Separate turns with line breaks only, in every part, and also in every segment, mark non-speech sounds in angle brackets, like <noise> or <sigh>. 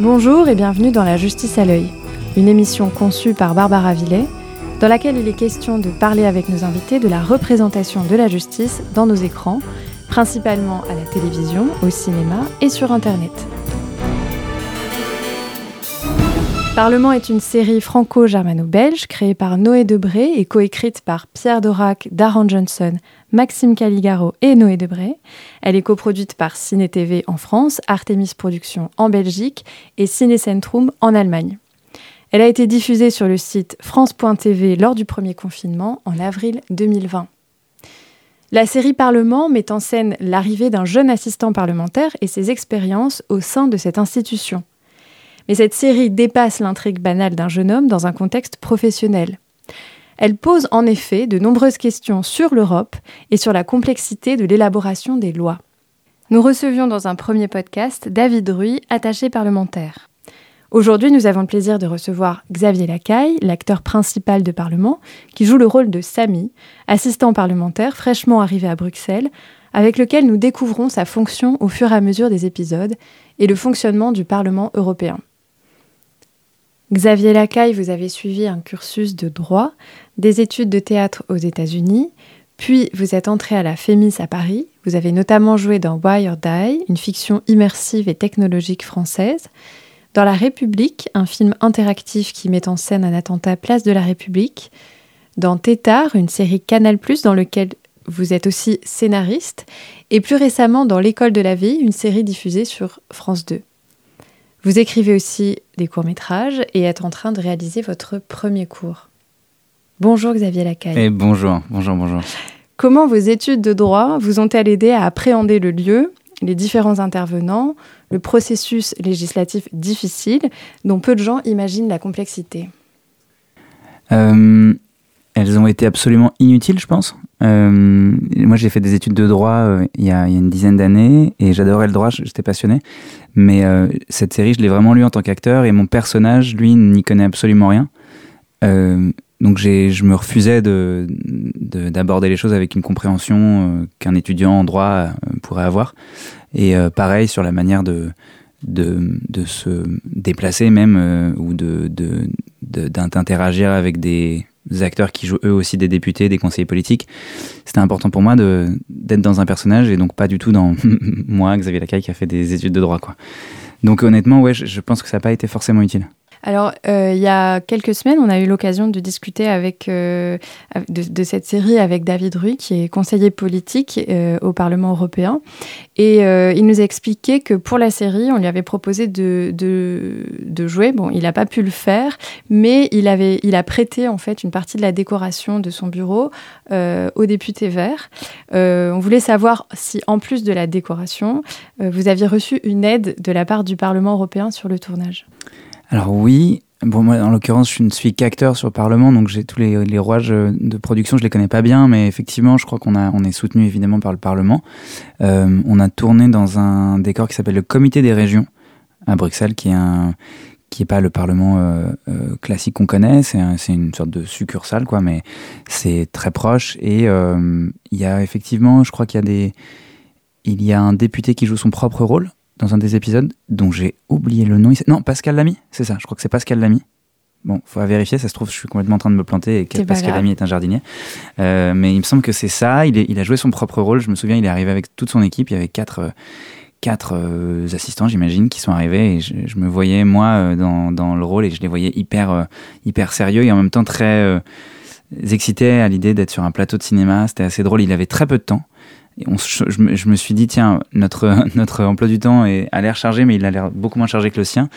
Bonjour et bienvenue dans La Justice à l'œil, une émission conçue par Barbara Villet, dans laquelle il est question de parler avec nos invités de la représentation de la justice dans nos écrans, principalement à la télévision, au cinéma et sur Internet. Parlement est une série franco-germano-belge créée par Noé Debré et coécrite par Pierre Dorac, Darren Johnson, Maxime Caligaro et Noé Debré. Elle est coproduite par Ciné TV en France, Artemis Productions en Belgique et Ciné Centrum en Allemagne. Elle a été diffusée sur le site France.tv lors du premier confinement en avril 2020. La série Parlement met en scène l'arrivée d'un jeune assistant parlementaire et ses expériences au sein de cette institution. Mais cette série dépasse l'intrigue banale d'un jeune homme dans un contexte professionnel. Elle pose en effet de nombreuses questions sur l'Europe et sur la complexité de l'élaboration des lois. Nous recevions dans un premier podcast David Ruy, attaché parlementaire. Aujourd'hui, nous avons le plaisir de recevoir Xavier Lacaille, l'acteur principal de Parlement, qui joue le rôle de Samy, assistant parlementaire fraîchement arrivé à Bruxelles, avec lequel nous découvrons sa fonction au fur et à mesure des épisodes et le fonctionnement du Parlement européen. Xavier Lacaille, vous avez suivi un cursus de droit, des études de théâtre aux États-Unis, puis vous êtes entré à la FEMIS à Paris. Vous avez notamment joué dans Wire Die, une fiction immersive et technologique française. Dans La République, un film interactif qui met en scène un attentat Place de la République. Dans Tétard, une série Canal+, dans lequel vous êtes aussi scénariste. Et plus récemment dans L'école de la vie, une série diffusée sur France 2. Vous écrivez aussi des courts-métrages et êtes en train de réaliser votre premier cours. Bonjour Xavier Lacaille.
Et bonjour, bonjour, bonjour.
Comment vos études de droit vous ont-elles aidé à appréhender le lieu, les différents intervenants, le processus législatif difficile dont peu de gens imaginent la complexité?
Euh, Elles ont été absolument inutiles, je pense. Euh, moi, j'ai fait des études de droit euh, il, y a, une dizaine d'années et j'adorais le droit, j'étais passionné. Mais euh, cette série, je l'ai vraiment lu en tant qu'acteur et mon personnage, lui, n'y connaît absolument rien. Donc je me refusais d'aborder de, les choses avec une compréhension qu'un étudiant en droit pourrait avoir. Et pareil sur la manière de, de, de se déplacer même ou de d'interagir avec des, acteurs qui jouent eux aussi des députés, des conseillers politiques. C'était important pour moi d'être dans un personnage et donc pas du tout dans <laughs> moi, Xavier Lacaille, qui a fait des études de droit. Quoi. Donc honnêtement, ouais, je pense que ça n'a pas été forcément utile.
Alors, euh, il y a quelques semaines, on a eu l'occasion de discuter avec, euh, de, cette série avec David Ruy, qui est conseiller politique euh, au Parlement européen. Et il nous a expliqué que pour la série, on lui avait proposé de, de, jouer. Bon, il n'a pas pu le faire, mais il, avait, il a prêté en fait une partie de la décoration de son bureau au député vert. on voulait savoir si, en plus de la décoration, vous aviez reçu une aide de la part du Parlement européen sur le tournage.
Alors oui, bon moi en l'occurrence je ne suis qu'acteur sur le Parlement, donc j'ai tous les, rouages de production, je les connais pas bien, mais effectivement je crois qu'on a on est soutenu évidemment par le Parlement. Euh, on a tourné dans un décor qui s'appelle le Comité des régions à Bruxelles, qui est un qui est pas le Parlement euh, euh, classique qu'on connaît, c'est c'est une sorte de succursale quoi, mais c'est très proche et euh, il y a effectivement, je crois qu'il y a des il y a un député qui joue son propre rôle dans un des épisodes dont j'ai oublié le nom. Non, Pascal Lamy, c'est ça, je crois que c'est Pascal Lamy. Bon, faut vérifier, ça se trouve, je suis complètement en train de me planter et que Pascal Lamy est un jardinier. Euh, mais il me semble que c'est ça, il, est, il, a joué son propre rôle. Je me souviens, il est arrivé avec toute son équipe, il y avait quatre, euh, quatre euh, assistants, j'imagine, qui sont arrivés et je, je me voyais, moi, euh, dans, dans, le rôle et je les voyais hyper, euh, hyper sérieux et en même temps très excités à l'idée d'être sur un plateau de cinéma. C'était assez drôle, il avait très peu de temps on, je, je, me suis dit, tiens, notre, <laughs> notre emploi du temps est, a l'air chargé, mais il a l'air beaucoup moins chargé que le sien.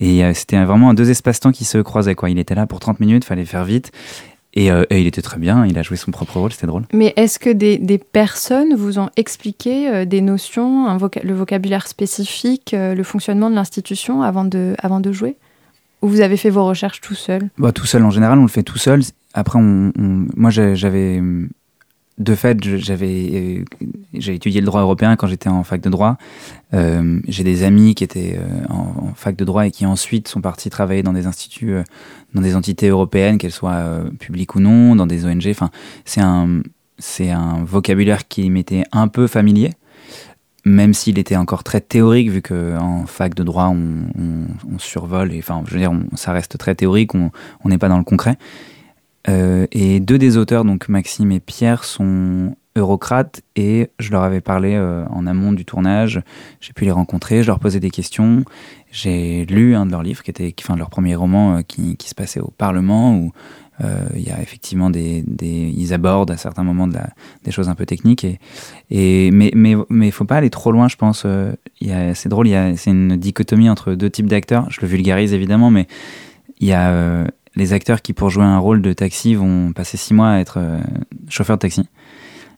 Et euh, c'était vraiment deux espaces-temps qui se croisaient. Quoi. Il était là pour 30 minutes, fallait faire vite. Et, euh, et, il était très bien, il a joué son propre rôle, c'était drôle.
Mais est-ce que des, des, personnes vous ont expliqué euh, des notions, un voca le vocabulaire spécifique, euh, le fonctionnement de l'institution avant de, avant de jouer? Ou vous avez fait vos recherches tout seul?
Bah, Tout seul, en général, on le fait tout seul. Après, on, on, moi, j'avais de fait, euh, j'ai étudié le droit européen quand j'étais en fac de droit. Euh, j'ai des amis qui étaient euh, en, en, fac de droit et qui ensuite sont partis travailler dans des instituts, dans des entités européennes, qu'elles soient publiques ou non, dans des ONG. Enfin, c'est un un vocabulaire qui m'était un peu familier. même s'il était encore très théorique, vu qu'en fac de droit, on, survole, et, enfin, je veux dire, ça reste très théorique, on n'est pas dans le concret. Euh, et deux des auteurs, donc Maxime et Pierre, sont eurocrates et je leur avais parlé euh, en amont du tournage. J'ai pu les rencontrer, je leur posais des questions. J'ai lu un de leurs livres, qui était enfin, leur premier roman euh, qui, qui, se passait au Parlement, où il y a effectivement des, des, Ils abordent à certains moments de la, des choses un peu techniques. Et, et, mais mais, mais faut pas aller trop loin, je pense. C'est drôle, c'est une dichotomie entre deux types d'acteurs. Je le vulgarise évidemment, mais il y a les acteurs qui, pour jouer un rôle de taxi, vont passer six mois à être euh, chauffeurs de taxi.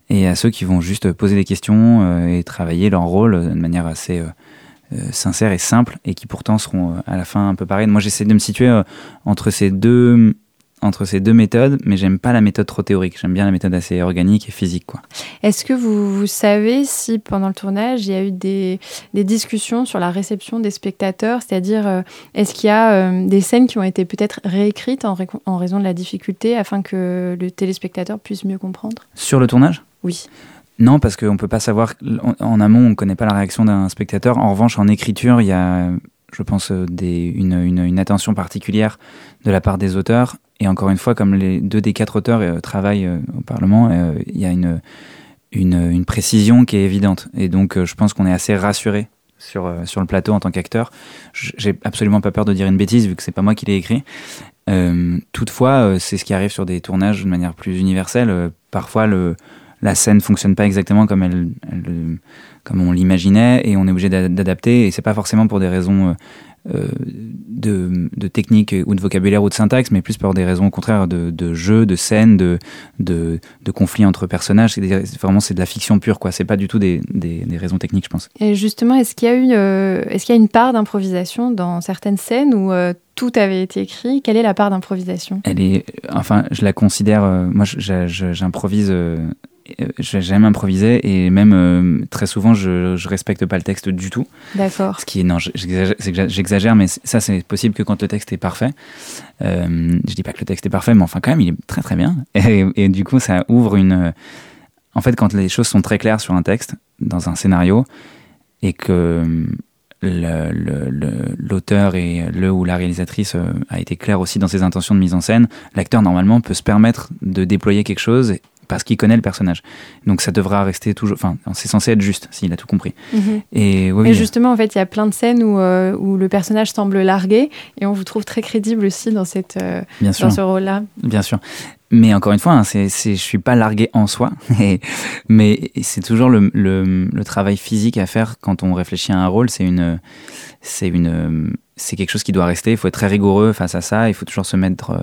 Et à ceux qui vont juste poser des questions euh, et travailler leur rôle de manière assez euh, sincère et simple, et qui pourtant seront à la fin un peu pareils. Moi, j'essaie de me situer entre ces deux entre ces deux méthodes, mais j'aime pas la méthode trop théorique. J'aime bien la méthode assez organique et physique. Quoi.
Est-ce que vous, savez si pendant le tournage, il y a eu des, des discussions sur la réception des spectateurs? C'est-à-dire, euh, est-ce qu'il y a euh, des scènes qui ont été peut-être réécrites en, en, raison de la difficulté afin que le téléspectateur puisse mieux comprendre?
Sur le tournage?
Oui.
Non, parce qu'on ne peut pas savoir. En, amont, on ne connaît pas la réaction d'un spectateur. En revanche, en écriture, il y a, je pense, des, une, une, une attention particulière de la part des auteurs et encore une fois, comme les deux des quatre auteurs euh, travaillent euh, au Parlement, euh, il y a une, une, précision qui est évidente. Et donc, je pense qu'on est assez rassuré sur, sur le plateau en tant qu'acteur. J'ai absolument pas peur de dire une bêtise vu que c'est pas moi qui l'ai écrit. toutefois, c'est ce qui arrive sur des tournages de manière plus universelle. parfois, la scène fonctionne pas exactement comme elle, comme on l'imaginait et on est obligé d'adapter. Et c'est pas forcément pour des raisons de, de, technique ou de vocabulaire ou de syntaxe, mais plus pour des raisons au contraire de, de jeu, de scène, de, de, de conflits entre personnages. C'est vraiment c'est de la fiction pure, quoi. C'est pas du tout des, des, raisons techniques, je pense.
Et justement, est-ce qu'il y a eu, euh, est-ce qu'il y a une part d'improvisation dans certaines scènes où euh, tout avait été écrit? Quelle est la part d'improvisation?
Elle est, enfin, je la considère. moi, j'improvise euh, j'aime improviser et même euh, très souvent je, je respecte pas le texte du tout.
D'accord.
Ce qui est non, j'exagère, mais ça c'est possible que quand le texte est parfait. Euh, je dis pas que le texte est parfait, mais enfin quand même il est très très bien. <laughs> Et, et du coup ça ouvre une. En fait, quand les choses sont très claires sur un texte, dans un scénario, et que l'auteur et le ou la réalisatrice euh, a été clair aussi dans ses intentions de mise en scène, l'acteur normalement peut se permettre de déployer quelque chose parce qu'il connaît le personnage. Donc ça devra rester toujours. Enfin, c'est censé être juste s'il a tout compris.
Mhm. Et, oui, justement, en fait, il y a plein de scènes où, euh, où, le personnage semble largué et on vous trouve très crédible aussi dans, cette, euh, dans ce rôle-là.
Bien sûr. Mais encore une fois, hein, c'est, c'est, je suis pas largué en soi, <laughs> mais c'est toujours le, le, le, travail physique à faire quand on réfléchit à un rôle. C'est une, c'est une, c'est quelque chose qui doit rester. Il faut être très rigoureux face à ça. Il faut toujours se mettre euh,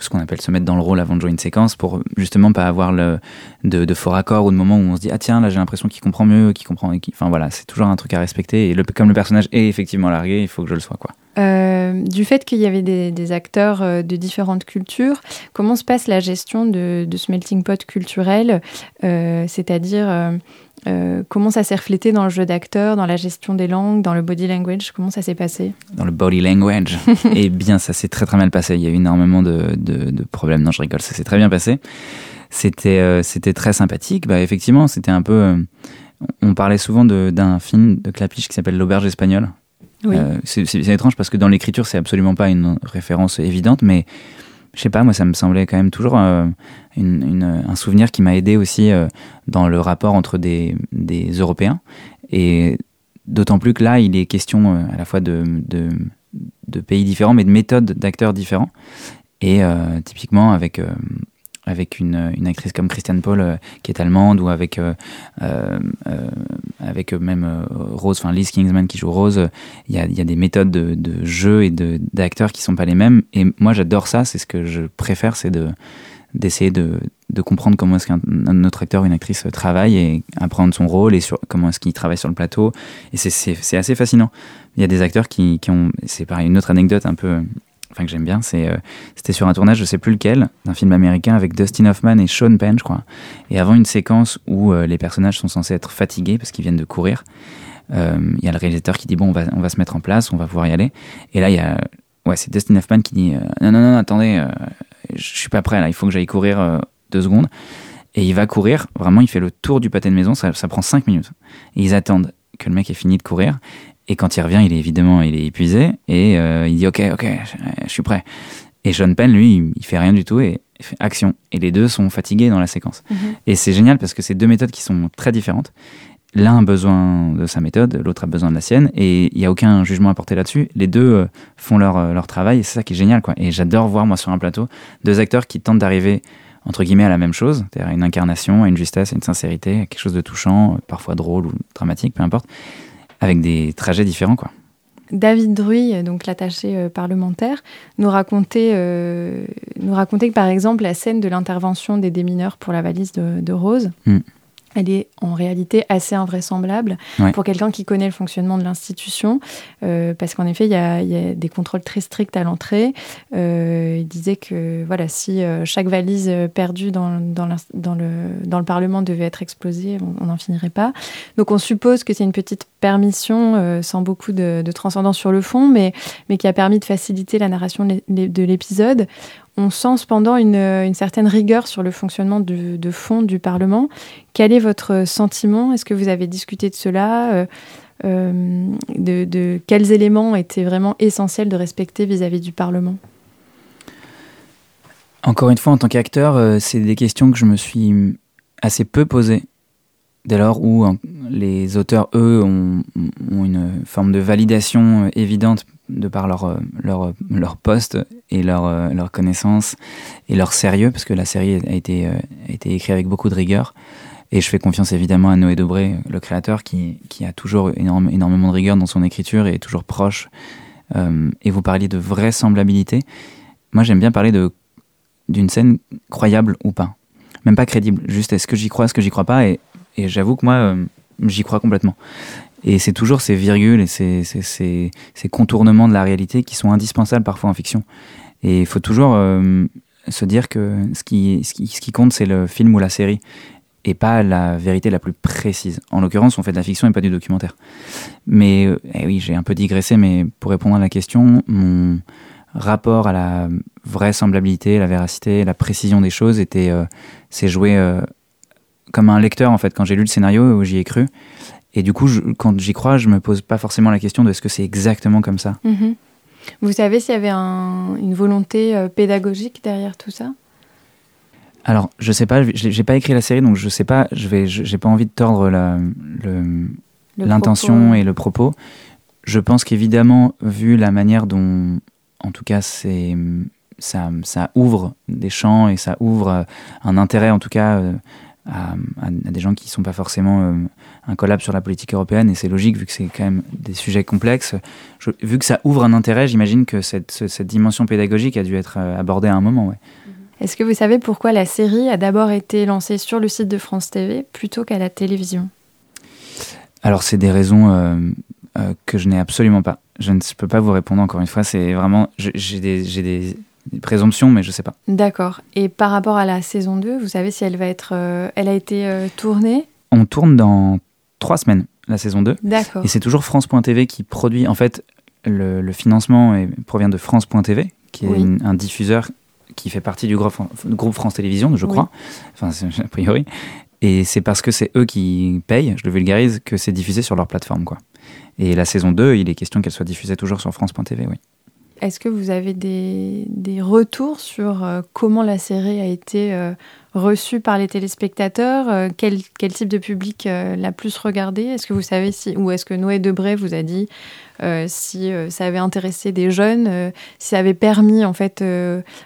ce qu'on appelle se mettre dans le rôle avant de jouer une séquence pour justement pas avoir le, de, de faux raccords ou de moments où on se dit ah tiens là j'ai l'impression qu'il comprend mieux, qu'il comprend. Enfin voilà, c'est toujours un truc à respecter. Et le, comme le personnage est effectivement largué, il faut que je le sois quoi.
Euh, du fait qu'il y avait des, acteurs euh, de différentes cultures, comment se passe la gestion de, ce melting pot culturel C'est-à-dire comment ça s'est reflété dans le jeu d'acteurs, dans la gestion des langues, dans le body language? Comment ça s'est passé?
Dans le body language <laughs> Eh bien, ça s'est très très mal passé. Il y a eu énormément de, de problèmes. Non, je rigole, ça s'est très bien passé. C'était c'était très sympathique. Bah, effectivement, c'était un peu. on parlait souvent d'un film de Clapiche qui s'appelle L'Auberge espagnole, euh, c'est étrange parce que dans l'écriture, c'est absolument pas une référence évidente, mais je sais pas, moi, ça me semblait quand même toujours euh, un souvenir qui m'a aidé aussi euh, dans le rapport entre des, Européens. Et d'autant plus que là, il est question à la fois de, pays différents, mais de méthodes d'acteurs différents. Et typiquement, avec avec une, une, actrice comme Christiane Paul euh, qui est allemande ou avec euh, euh, avec même Rose, enfin Liz Kingsman qui joue Rose, il y a, y a, des méthodes de, jeu et d'acteurs qui sont pas les mêmes. Et moi j'adore ça, c'est ce que je préfère, c'est de d'essayer de, de, comprendre comment est-ce qu'un autre acteur ou une actrice travaille et apprendre son rôle et sur, comment est-ce qu'il travaille sur le plateau. Et c'est assez fascinant. Il y a des acteurs qui, qui ont, c'est pareil, une autre anecdote un peu enfin que j'aime bien, c'est euh, c'était sur un tournage, je sais plus lequel, d'un film américain avec Dustin Hoffman et Sean Penn, je crois. Et avant une séquence où euh, les personnages sont censés être fatigués parce qu'ils viennent de courir, euh, il y a le réalisateur qui dit bon, on va se mettre en place, on va pouvoir y aller. Et là il y a ouais, c'est Dustin Hoffman qui dit non non non attendez, je suis pas prêt là, il faut que j'aille courir deux secondes. Et il va courir, vraiment, il fait le tour du pâté de maison, ça, ça prend 5 minutes. Et ils attendent que le mec ait fini de courir. Et quand il revient, il est évidemment il est épuisé et euh, il dit ok ok je, suis prêt. Et Sean Penn lui il, fait rien du tout et il fait action. Et les deux sont fatigués dans la séquence.
Mhm.
Et c'est génial parce que c'est deux méthodes qui sont très différentes. L'un a besoin de sa méthode, l'autre a besoin de la sienne, et il n'y a aucun jugement à porter là-dessus. Les deux euh, font leur, euh, leur travail, et c'est ça qui est génial. Quoi. Et j'adore voir, moi, sur un plateau, deux acteurs qui tentent d'arriver, entre guillemets, à la même chose, c'est-à-dire à une incarnation, à une justesse, à une sincérité, à quelque chose de touchant, parfois drôle ou dramatique, peu importe, avec des trajets différents. Quoi.
David Druy, donc l'attaché euh, parlementaire, nous racontait, euh, nous racontait que par exemple la scène de l'intervention des démineurs pour la valise de, de Rose,
Mm.
Elle est en réalité assez invraisemblable
Ouais.
pour quelqu'un qui connaît le fonctionnement de l'institution, euh, parce qu'en effet il y, a, il y a des contrôles très stricts à l'entrée. Euh, il disait que voilà, si euh, chaque valise perdue dans, dans, l'ins- dans le, dans le Parlement devait être explosée, on n'en finirait pas. Donc on suppose que c'est une petite permission sans beaucoup de, de transcendance sur le fond, mais, mais qui a permis de faciliter la narration de l'épisode. On sent cependant une, une certaine rigueur sur le fonctionnement de fond du Parlement. Quel est votre sentiment? Est-ce que vous avez discuté de cela Euh, euh, de, quels éléments étaient vraiment essentiels de respecter vis-à-vis du Parlement?
Encore une fois, en tant qu'acteur, euh, c'est des questions que je me suis assez peu posées. Dès lors où hein, les auteurs, eux, ont, une forme de validation euh, évidente de par leur, euh, leur, leur poste et leur, euh, leur connaissance et leur sérieux, parce que la série a été, euh, été écrite avec beaucoup de rigueur. Et je fais confiance évidemment à Noé Dobré, le créateur, qui, qui a toujours énorme, énormément de rigueur dans son écriture et est toujours proche. Euh, et vous parliez de vraisemblabilité. Moi, j'aime bien parler d'une scène croyable ou pas. Même pas crédible, juste est-ce que j'y crois, est-ce que j'y crois pas, et j'avoue que moi, euh, j'y crois complètement. Et c'est toujours ces virgules et ces, contournements de la réalité qui sont indispensables parfois en fiction. Et il faut toujours euh, se dire que ce qui, compte, c'est le film ou la série, et pas la vérité la plus précise. En l'occurrence, on fait de la fiction et pas du documentaire. Mais euh, eh oui, j'ai un peu digressé, mais pour répondre à la question, mon rapport à la vraisemblabilité, la véracité, la précision des choses était, euh, c'est joué comme un lecteur en fait. Quand j'ai lu le scénario, j'y ai cru. Et du coup, je- quand j'y crois, je me pose pas forcément la question de est-ce que c'est exactement comme ça.
Mhm. Vous savez s'il y avait un- une volonté euh, pédagogique derrière tout ça?
Alors, je sais pas, j'ai pas écrit la série, donc je sais pas. Je vais, j'ai pas envie de tordre le, l'intention et le propos. Je pense qu'évidemment, vu la manière dont, en tout cas, c'est ça, ça ouvre des champs et ça ouvre euh, un intérêt, en tout cas, euh, à, à- à des gens qui sont pas forcément euh, incollables sur la politique européenne. Et c'est logique, vu que c'est quand même des sujets complexes. Je- vu que ça ouvre un intérêt, j'imagine que cette, ce- cette dimension pédagogique a dû être euh, abordée à un moment. Ouais.
Est-ce que vous savez pourquoi la série a d'abord été lancée sur le site de France TV plutôt qu'à la télévision?
Alors, c'est des raisons euh, euh, que je n'ai absolument pas. Je ne peux pas vous répondre encore une fois. C'est vraiment. J'ai des, j'ai des présomptions, mais je sais pas.
D'accord. Et par rapport à la saison 2, vous savez si elle va être... euh, elle a été euh, tournée?
On tourne dans trois semaines la saison 2.
D'accord.
Et c'est toujours France.tv qui produit. En fait, le, le financement est- provient de France.tv, qui est
Oui.
une- un diffuseur qui fait partie du groupe, France Télévisions, je
Oui.
crois. Enfin, <laughs> a priori. Et c'est parce que c'est eux qui payent, je le vulgarise, que c'est diffusé sur leur plateforme. Quoi. Et la saison 2, il est question qu'elle soit diffusée toujours sur France.tv, oui.
Est-ce que vous avez des, des retours sur euh, comment la série a été euh, reçue par les téléspectateurs euh, quel, quel type de public l'a plus regardé? Est-ce que vous savez si, ou est-ce que Noé Debré vous a dit si ça avait intéressé des jeunes, si ça avait permis en fait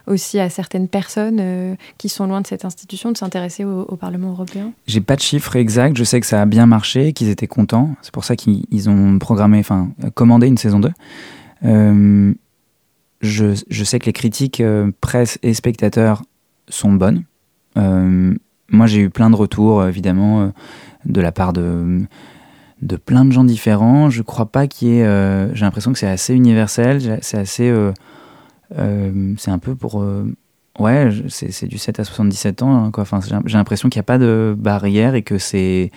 aussi à certaines personnes qui sont loin de cette institution de s'intéresser au, Parlement européen?
J'ai pas de chiffres exacts, je sais que ça a bien marché, qu'ils étaient contents. C'est pour ça qu'ils ils ont programmé, enfin, commandé une saison 2. Je, sais que les critiques euh, presse et spectateurs sont bonnes. Euh, moi, j'ai eu plein de retours, évidemment, euh, de la part de, de plein de gens différents. Je crois pas qu'il y ait. j'ai l'impression que c'est assez universel, c'est assez. c'est un peu pour. ouais, c'est du 7 à 77 ans, hein. Enfin, j'ai l'impression qu'il n'y a pas de barrière et que c'est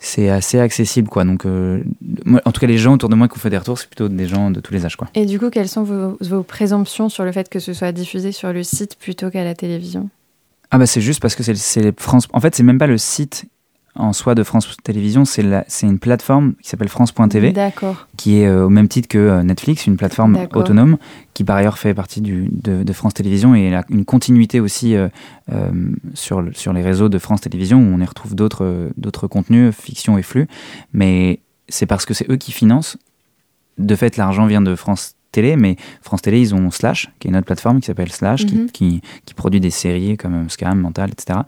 c'est assez accessible, quoi. Donc, euh, moi, en tout cas, les gens autour de moi qui ont fait des retours, c'est plutôt des gens de tous les âges, quoi.
Et du coup, quelles sont vos, vos présomptions sur le fait que ce soit diffusé sur le site plutôt qu'à la télévision?
Ah bah c'est juste parce que c'est France. En fait, c'est même pas le site en soi de France Télévisions, c'est une plateforme qui s'appelle France.tv, qui est euh, au même titre que euh, Netflix, une plateforme autonome qui par ailleurs fait partie du, de, France Télévisions et a une continuité aussi euh, sur, sur les réseaux de France Télévisions où on y retrouve d'autres contenus, fiction et flux. Mais c'est parce que c'est eux qui financent. De fait, l'argent vient de France télé, mais France Télé, ils ont Slash, qui est une autre plateforme qui s'appelle Slash, qui, mhm. qui, qui, produit des séries comme Scam, Mental, etc.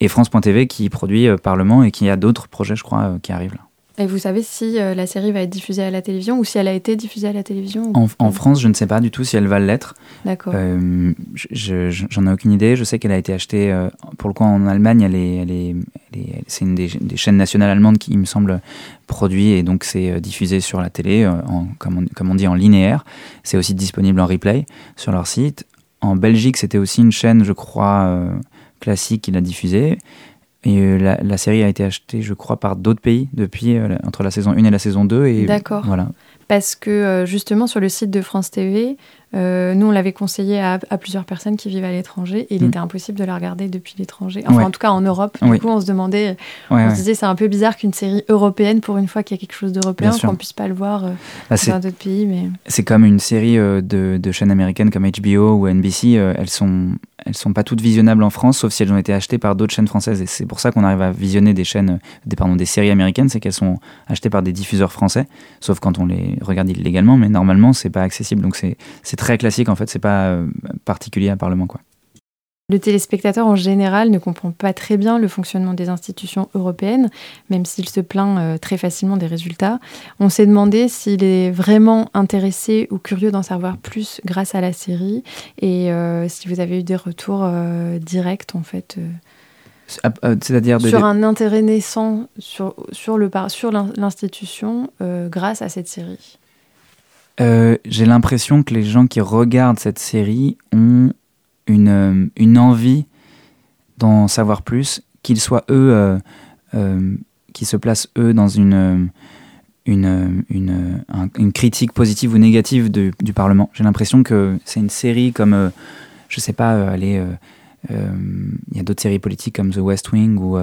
Et France.tv qui produit euh, Parlement et qui a d'autres projets, je crois, euh, qui arrivent là.
Et vous savez si euh, la série va être diffusée à la télévision ou si elle a été diffusée à la télévision
en, France, je ne sais pas du tout si elle va l'être.
D'accord.
Euh, J'en ai aucune idée. Je sais qu'elle a été achetée, euh, pour le coup, en Allemagne. Elle est, elle est, c'est une des, chaînes nationales allemandes qui, il me semble, produit et donc c'est diffusé sur la télé, en, comme, on, comme on dit, en linéaire. C'est aussi disponible en replay sur leur site. En Belgique, c'était aussi une chaîne, je crois, classique qui l'a diffusée. Et euh, la, série a été achetée, je crois, par d'autres pays depuis euh, entre la saison 1 et la saison 2.
D'accord. Voilà. Parce que euh, justement, sur le site de France TV, nous, on l'avait conseillé à, plusieurs personnes qui vivent à l'étranger et il mm. était impossible de la regarder depuis l'étranger. Enfin, en tout cas, en Europe. Du coup, on se demandait, on se disait, c'est un peu bizarre qu'une série européenne, pour une fois qu'il y a quelque chose d'européen, qu'on puisse pas le voir bah, dans d'autres pays. Mais...
C'est comme une série de, de, chaînes américaines comme HBO ou NBC. elles sont elles sont pas toutes visionnables en France, sauf si elles ont été achetées par d'autres chaînes françaises. Et c'est pour ça qu'on arrive à visionner des chaînes, des, pardon, des séries américaines, c'est qu'elles sont achetées par des diffuseurs français, sauf quand on les regarde illégalement, mais normalement c'est pas accessible. Donc c'est très classique en fait, c'est pas euh, particulier à Parlement quoi.
Le téléspectateur en général ne comprend pas très bien le fonctionnement des institutions européennes, même s'il se plaint euh, très facilement des résultats. On s'est demandé s'il est vraiment intéressé ou curieux d'en savoir plus grâce à la série et euh, si vous avez eu des retours euh, directs en fait.
C'est-à-dire
sur un intérêt naissant sur, sur l'institution grâce à cette série.
J'ai l'impression que les gens qui regardent cette série ont une, euh, une envie d'en savoir plus, qu'ils soient eux, euh, euh, qui se placent eux dans une, une, une, une, critique positive ou négative du, du Parlement. J'ai l'impression que c'est une série comme, je sais pas, allez, il y a d'autres séries politiques comme The West Wing ou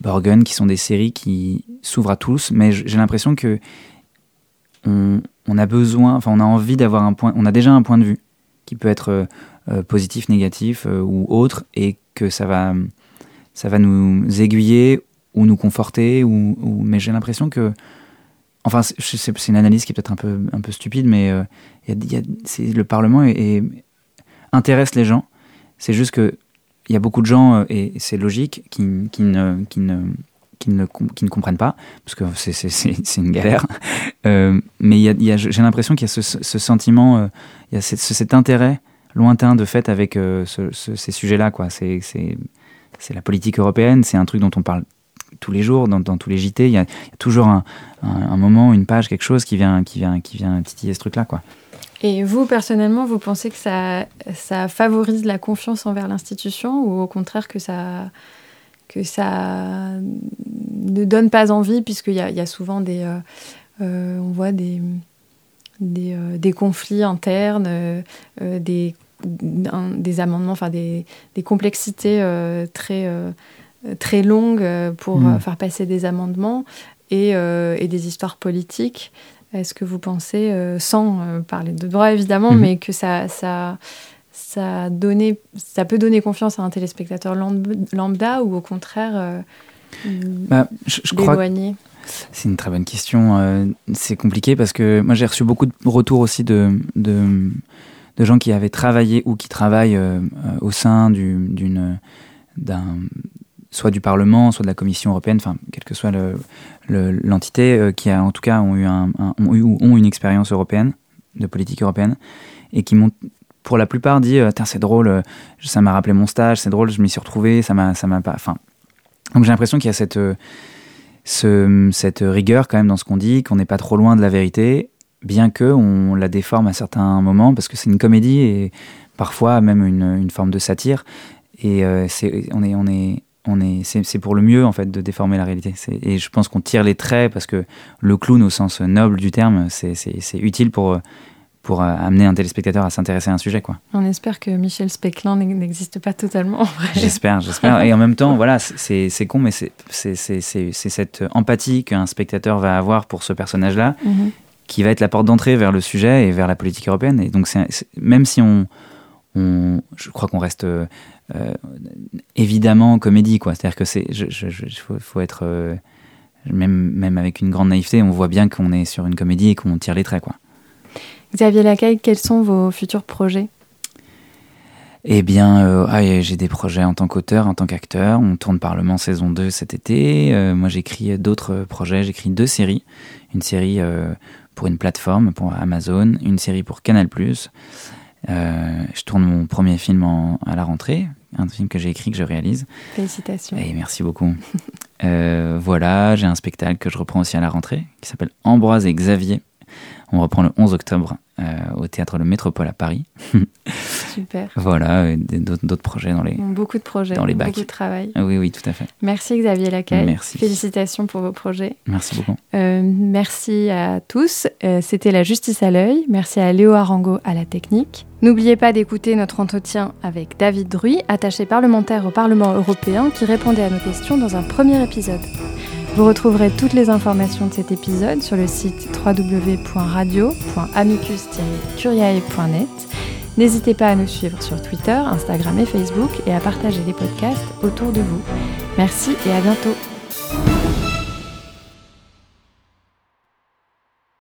Borgen qui sont des séries qui s'ouvrent à tous, mais j'ai l'impression que on, on, a besoin, enfin on a envie d'avoir un point, on a déjà un point de vue qui peut être euh, euh, positif, négatif euh, ou autre, et que ça va, ça va nous aiguiller ou nous conforter. Ou, Mais j'ai l'impression que. Enfin, c'est une analyse qui est peut-être un peu, un peu stupide, mais y a, le Parlement et intéresse les gens. C'est juste que il y a beaucoup de gens, et c'est logique, qui, qui, ne, qui, ne, qui ne comprennent pas, parce que c'est une galère. <laughs> mais il y a, j'ai l'impression qu'il y a ce, ce sentiment il y a cet, intérêt lointain de fait avec euh, ces sujets-là. C'est, la politique européenne, c'est un truc dont on parle tous les jours, dans, tous les JT. Il y, a, toujours un, moment, une page, quelque chose qui vient, qui vient, qui vient titiller ce truc-là. Quoi.
Et vous, personnellement, vous pensez que ça, ça favorise la confiance envers l'institution ou au contraire que ça, que ça ne donne pas envie, puisqu'il y, y, a souvent des... Euh, euh, on voit des des, euh, des conflits internes, des, des amendements, enfin des, des complexités très, très longues pour mm. faire passer des amendements et, et des histoires politiques. Est-ce que vous pensez, sans parler de droit évidemment, mm-hmm. mais que ça, ça, ça, peut donner confiance à un téléspectateur lambda ou au contraire
bah, je, je crois, c'est une très bonne question. Euh, c'est compliqué parce que moi j'ai reçu beaucoup de retours aussi de, de, gens qui avaient travaillé ou qui travaillent euh, au sein d'une d'un soit du Parlement, soit de la Commission européenne, enfin quelle que soit l'entité, le, euh, qui a en tout cas ont eu, un, ont eu ont une expérience européenne de politique européenne et qui m'ont pour la plupart dit c'est drôle, ça m'a rappelé mon stage, c'est drôle, je m'y suis retrouvé, ça m'a ça m'a pas, enfin donc j'ai l'impression qu'il y a cette cette rigueur quand même dans ce qu'on dit, qu'on n'est pas trop loin de la vérité, bien que on la déforme à certains moments, parce que c'est une comédie et parfois même une, forme de satire. Et euh, c'est, on est, on est, on est, c'est, pour le mieux en fait de déformer la réalité. et je pense qu'on tire les traits parce que le clown au sens noble du terme, c'est, utile pour pour amener un téléspectateur à s'intéresser à un sujet. Quoi.
On espère que Michel Specklin n'existe pas totalement.
J'espère, j'espère. Et en même temps, <laughs> voilà, c'est con, mais c'est cette empathie qu'un spectateur va avoir pour ce personnage-là mhm. qui va être la porte d'entrée vers le sujet et vers la politique européenne. Et donc, même si on, on, je crois qu'on reste euh, évidemment comédie, quoi. C'est-à-dire que c'est, il faut, être euh, même, même avec une grande naïveté, on voit bien qu'on est sur une comédie et qu'on tire les traits, quoi.
Xavier Lacaille, quels sont vos futurs projets?
Eh bien, euh, ah, j'ai des projets en tant qu'auteur, en tant qu'acteur. On tourne Parlement saison 2 cet été. Euh, moi, j'écris d'autres projets. J'écris deux séries. Une série euh, pour une plateforme, pour Amazon. Une série pour Canal+. je tourne mon premier film à la rentrée. Un film que j'ai écrit, que je réalise.
Félicitations.
Et merci beaucoup. <laughs> voilà, j'ai un spectacle que je reprends aussi à la rentrée, qui s'appelle Ambroise et Xavier on reprend le 11 octobre euh, au théâtre Le Métropole à Paris. <laughs>
Super.
voilà, d'autres projets dans les
beaucoup de projets,
dans les
bacs. beaucoup de travail.
Oui, oui, tout à fait.
Merci Xavier Lacaille.
Merci.
Félicitations pour vos projets.
Merci beaucoup.
Euh, merci à tous. Euh, c'était La Justice à l'œil. Merci à Léo Arango à la technique. N'oubliez pas d'écouter notre entretien avec David Druy, attaché parlementaire au Parlement européen, qui répondait à nos questions dans un premier épisode. Vous retrouverez toutes les informations de cet épisode sur le site www.radio.amicus-curiae.net. N'hésitez pas à nous suivre sur Twitter, Instagram et Facebook et à partager les podcasts autour de vous. Merci et à bientôt.